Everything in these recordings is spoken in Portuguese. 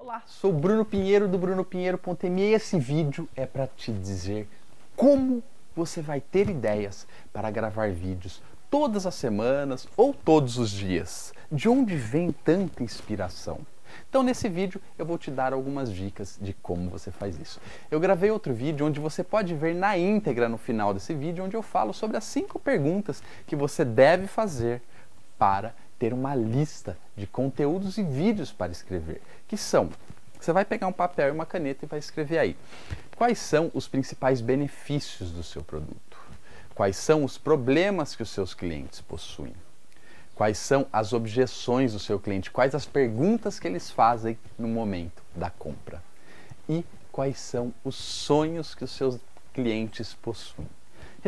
Olá, sou Bruno Pinheiro do brunopinheiro.me e esse vídeo é para te dizer como você vai ter ideias para gravar vídeos todas as semanas ou todos os dias. De onde vem tanta inspiração? Então nesse vídeo eu vou te dar algumas dicas de como você faz isso. Eu gravei outro vídeo onde você pode ver na íntegra no final desse vídeo onde eu falo sobre as cinco perguntas que você deve fazer para ter uma lista de conteúdos e vídeos para escrever, que são você vai pegar um papel e uma caneta e vai escrever aí. Quais são os principais benefícios do seu produto? Quais são os problemas que os seus clientes possuem? Quais são as objeções do seu cliente? Quais as perguntas que eles fazem no momento da compra? E quais são os sonhos que os seus clientes possuem?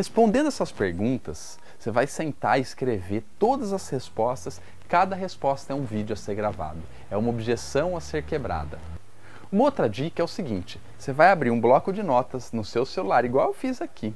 Respondendo essas perguntas, você vai sentar e escrever todas as respostas. Cada resposta é um vídeo a ser gravado, é uma objeção a ser quebrada. Uma outra dica é o seguinte: você vai abrir um bloco de notas no seu celular, igual eu fiz aqui,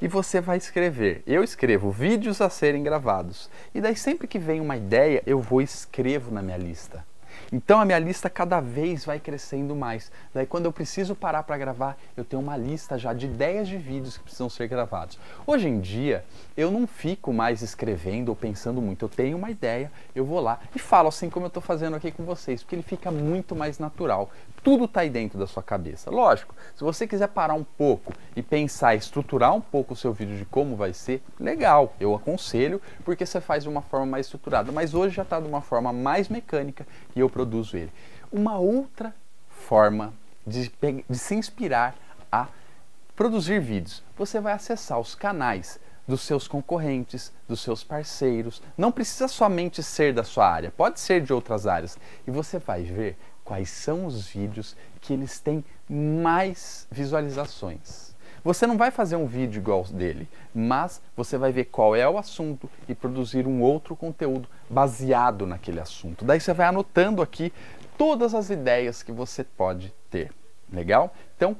e você vai escrever. Eu escrevo vídeos a serem gravados. E daí sempre que vem uma ideia, eu vou escrevo na minha lista. Então a minha lista cada vez vai crescendo mais. Daí quando eu preciso parar para gravar, eu tenho uma lista já de ideias de vídeos que precisam ser gravados. Hoje em dia, eu não fico mais escrevendo ou pensando muito. Eu tenho uma ideia, eu vou lá e falo assim como eu estou fazendo aqui com vocês, porque ele fica muito mais natural. Tudo está aí dentro da sua cabeça. Lógico, se você quiser parar um pouco e pensar, estruturar um pouco o seu vídeo de como vai ser, legal, eu aconselho, porque você faz de uma forma mais estruturada. Mas hoje já está de uma forma mais mecânica e eu produzo ele. Uma outra forma de, de se inspirar a produzir vídeos, você vai acessar os canais dos seus concorrentes, dos seus parceiros. Não precisa somente ser da sua área, pode ser de outras áreas. E você vai ver quais são os vídeos que eles têm mais visualizações. Você não vai fazer um vídeo igual dele, mas você vai ver qual é o assunto e produzir um outro conteúdo baseado naquele assunto. Daí você vai anotando aqui todas as ideias que você pode ter. Legal? Então,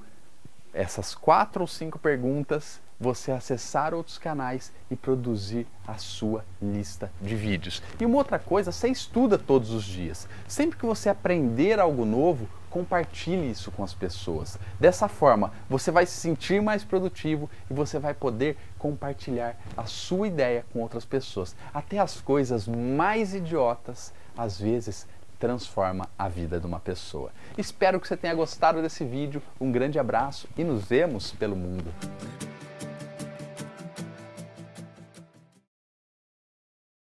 essas quatro ou cinco perguntas você acessar outros canais e produzir a sua lista de vídeos. E uma outra coisa, você estuda todos os dias. Sempre que você aprender algo novo, compartilhe isso com as pessoas. Dessa forma, você vai se sentir mais produtivo e você vai poder compartilhar a sua ideia com outras pessoas. Até as coisas mais idiotas, às vezes, transforma a vida de uma pessoa. Espero que você tenha gostado desse vídeo. Um grande abraço e nos vemos pelo mundo.